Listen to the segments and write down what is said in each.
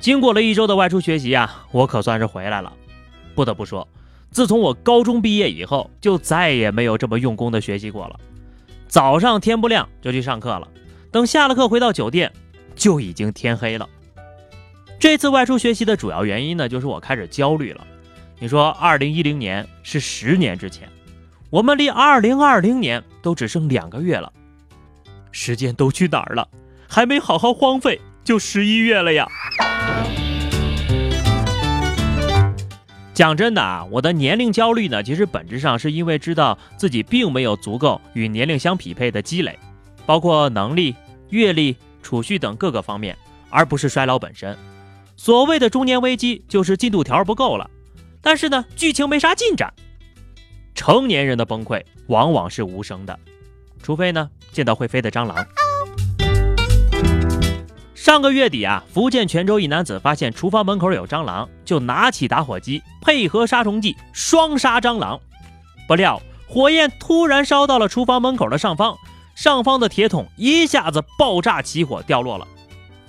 经过了一周的外出学习啊，我可算是回来了。不得不说，自从我高中毕业以后，就再也没有这么用功的学习过了。早上天不亮就去上课了，等下了课回到酒店，就已经天黑了。这次外出学习的主要原因呢，就是我开始焦虑了。你说，二零一零年是十年之前，我们离二零二零年都只剩两个月了，时间都去哪儿了？还没好好荒废，就十一月了呀！讲真的啊，我的年龄焦虑呢，其实本质上是因为知道自己并没有足够与年龄相匹配的积累，包括能力、阅历、储蓄等各个方面，而不是衰老本身。所谓的中年危机，就是进度条不够了，但是呢，剧情没啥进展。成年人的崩溃往往是无声的，除非呢见到会飞的蟑螂。上个月底啊，福建泉州一男子发现厨房门口有蟑螂，就拿起打火机配合杀虫剂双杀蟑螂。不料火焰突然烧到了厨房门口的上方，上方的铁桶一下子爆炸起火掉落了，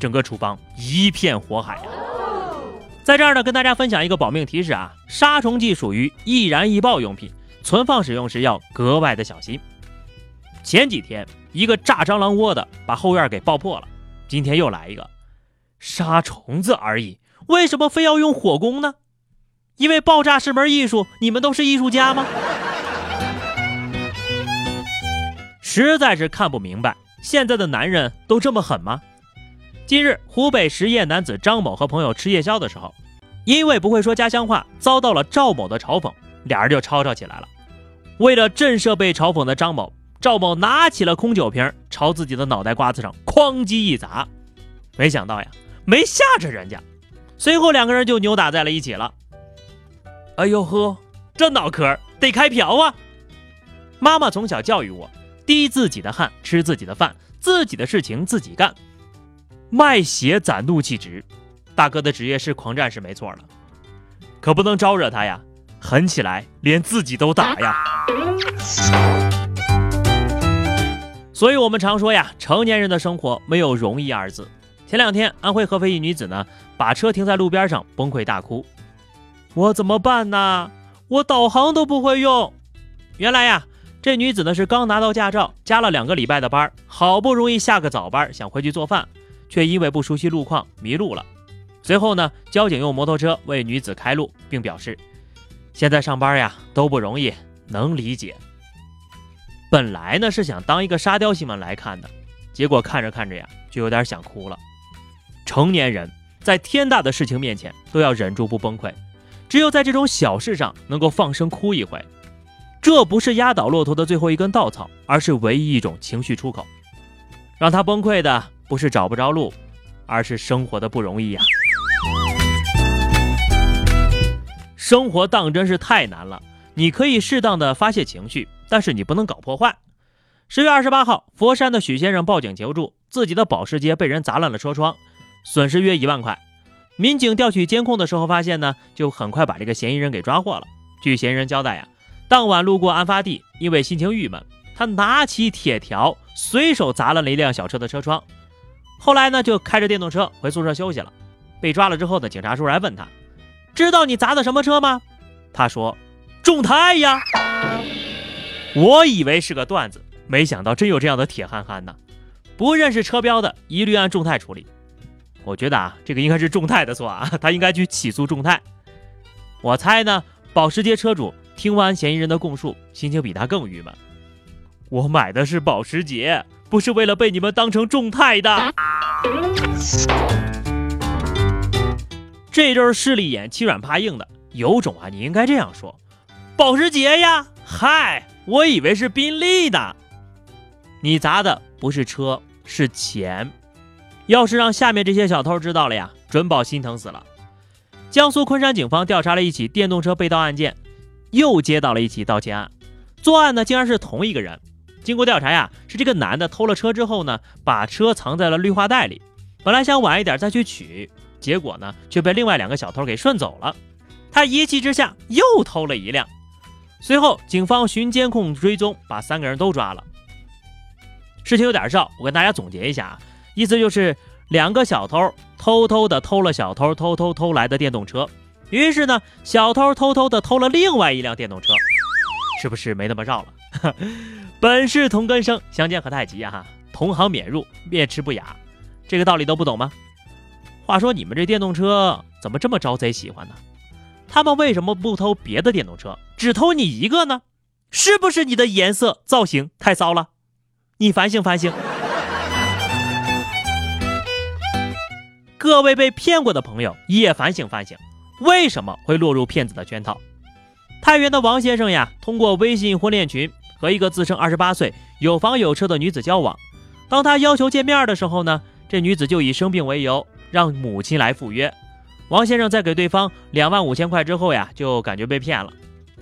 整个厨房一片火海呀！在这儿呢，跟大家分享一个保命提示啊，杀虫剂属于易燃易爆用品，存放使用时要格外的小心。前几天一个炸蟑螂窝的把后院给爆破了。今天又来一个，杀虫子而已，为什么非要用火攻呢？因为爆炸是门艺术，你们都是艺术家吗？实在是看不明白，现在的男人都这么狠吗？近日，湖北十堰男子张某和朋友吃夜宵的时候，因为不会说家乡话，遭到了赵某的嘲讽，俩人就吵吵起来了。为了震慑被嘲讽的张某。赵某拿起了空酒瓶，朝自己的脑袋瓜子上哐叽一砸，没想到呀，没吓着人家。随后两个人就扭打在了一起了。哎呦呵，这脑壳得开瓢啊！妈妈从小教育我，滴自己的汗，吃自己的饭，自己的事情自己干，卖血攒怒气值。大哥的职业是狂战士，没错了，可不能招惹他呀，狠起来连自己都打呀。所以，我们常说呀，成年人的生活没有容易二字。前两天，安徽合肥一女子呢，把车停在路边上，崩溃大哭：“我怎么办呢？我导航都不会用。”原来呀，这女子呢是刚拿到驾照，加了两个礼拜的班，好不容易下个早班，想回去做饭，却因为不熟悉路况迷路了。随后呢，交警用摩托车为女子开路，并表示：“现在上班呀都不容易，能理解。”本来呢是想当一个沙雕新闻来看的，结果看着看着呀，就有点想哭了。成年人在天大的事情面前都要忍住不崩溃，只有在这种小事上能够放声哭一回，这不是压倒骆驼的最后一根稻草，而是唯一一种情绪出口。让他崩溃的不是找不着路，而是生活的不容易呀。生活当真是太难了，你可以适当的发泄情绪。但是你不能搞破坏。十月二十八号，佛山的许先生报警求助，自己的保时捷被人砸烂了车窗，损失约一万块。民警调取监控的时候发现呢，就很快把这个嫌疑人给抓获了。据嫌疑人交代呀，当晚路过案发地，因为心情郁闷，他拿起铁条随手砸烂了一辆小车的车窗。后来呢，就开着电动车回宿舍休息了。被抓了之后呢，警察叔叔还问他，知道你砸的什么车吗？他说，众泰呀。我以为是个段子，没想到真有这样的铁憨憨呢。不认识车标的，一律按众泰处理。我觉得啊，这个应该是众泰的错啊，他应该去起诉众泰。我猜呢，保时捷车主听完嫌疑人的供述，心情比他更郁闷。我买的是保时捷，不是为了被你们当成众泰的。这就是势利眼、欺软怕硬的，有种啊！你应该这样说：保时捷呀，嗨。我以为是宾利的，你砸的不是车，是钱。要是让下面这些小偷知道了呀，准保心疼死了。江苏昆山警方调查了一起电动车被盗案件，又接到了一起盗窃案。作案呢，竟然是同一个人。经过调查呀，是这个男的偷了车之后呢，把车藏在了绿化带里，本来想晚一点再去取，结果呢，却被另外两个小偷给顺走了。他一气之下又偷了一辆。随后，警方循监控追踪，把三个人都抓了。事情有点绕，我跟大家总结一下啊，意思就是两个小偷偷偷的偷了小偷偷偷偷来的电动车，于是呢，小偷偷偷的偷了另外一辆电动车，是不是没那么绕了？本是同根生，相煎何太急啊！哈，同行免入，面吃不雅，这个道理都不懂吗？话说你们这电动车怎么这么招贼喜欢呢？他们为什么不偷别的电动车，只偷你一个呢？是不是你的颜色造型太骚了？你反省反省。各位被骗过的朋友也反省反省，为什么会落入骗子的圈套？太原的王先生呀，通过微信婚恋群和一个自称二十八岁、有房有车的女子交往。当他要求见面的时候呢，这女子就以生病为由，让母亲来赴约。王先生在给对方两万五千块之后呀，就感觉被骗了。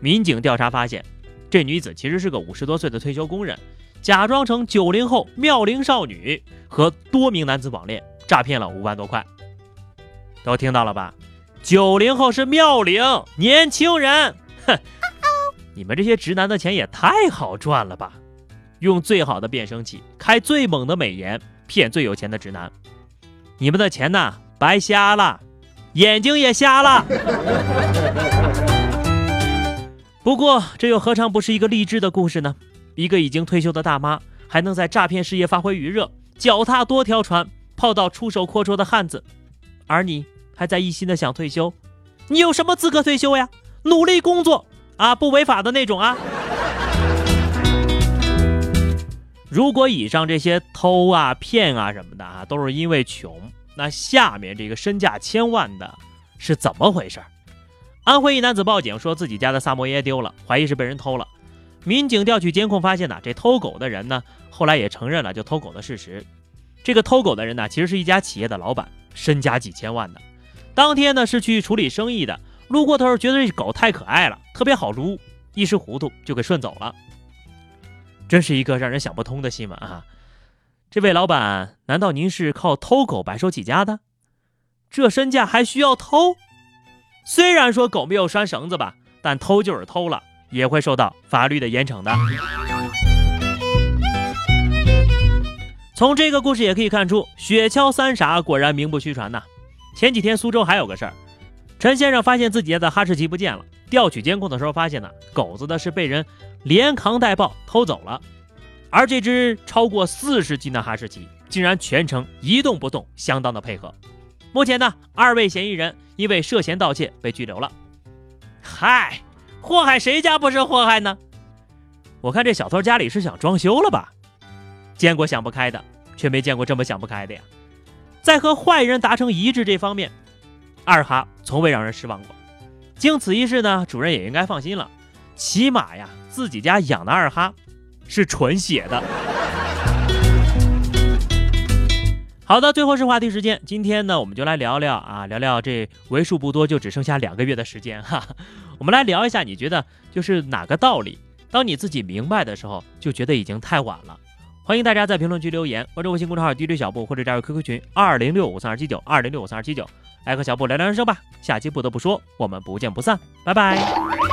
民警调查发现，这女子其实是个五十多岁的退休工人，假装成九零后妙龄少女，和多名男子网恋，诈骗了五万多块。都听到了吧？九零后是妙龄年轻人，哼！你们这些直男的钱也太好赚了吧？用最好的变声器，开最猛的美颜，骗最有钱的直男，你们的钱呐，白瞎了。眼睛也瞎了。不过，这又何尝不是一个励志的故事呢？一个已经退休的大妈，还能在诈骗事业发挥余热，脚踏多条船，泡到出手阔绰的汉子。而你还在一心的想退休，你有什么资格退休呀？努力工作啊，不违法的那种啊。如果以上这些偷啊、骗啊什么的啊，都是因为穷。那下面这个身价千万的是怎么回事？安徽一男子报警说自己家的萨摩耶丢了，怀疑是被人偷了。民警调取监控发现呢，这偷狗的人呢，后来也承认了就偷狗的事实。这个偷狗的人呢，其实是一家企业的老板，身家几千万的。当天呢是去处理生意的，路过的时候觉得这狗太可爱了，特别好撸，一时糊涂就给顺走了。真是一个让人想不通的新闻啊！这位老板，难道您是靠偷狗白手起家的？这身价还需要偷？虽然说狗没有拴绳子吧，但偷就是偷了，也会受到法律的严惩的。从这个故事也可以看出，雪橇三傻果然名不虚传呐。前几天苏州还有个事儿，陈先生发现自己家的哈士奇不见了，调取监控的时候发现呢，狗子的是被人连扛带抱偷走了。而这只超过四十斤的哈士奇竟然全程一动不动，相当的配合。目前呢，二位嫌疑人因为涉嫌盗窃被拘留了。嗨，祸害谁家不是祸害呢？我看这小偷家里是想装修了吧？见过想不开的，却没见过这么想不开的呀。在和坏人达成一致这方面，二哈从未让人失望过。经此一事呢，主任也应该放心了，起码呀，自己家养的二哈。是纯血的。好的，最后是话题时间。今天呢，我们就来聊聊啊，聊聊这为数不多就只剩下两个月的时间哈。我们来聊一下，你觉得就是哪个道理？当你自己明白的时候，就觉得已经太晚了。欢迎大家在评论区留言，关注微信公众号 DJ 小布，或者加入 QQ 群二零六五三二七九二零六五三二七九，来和小布聊聊人生吧。下期不得不说，我们不见不散，拜拜。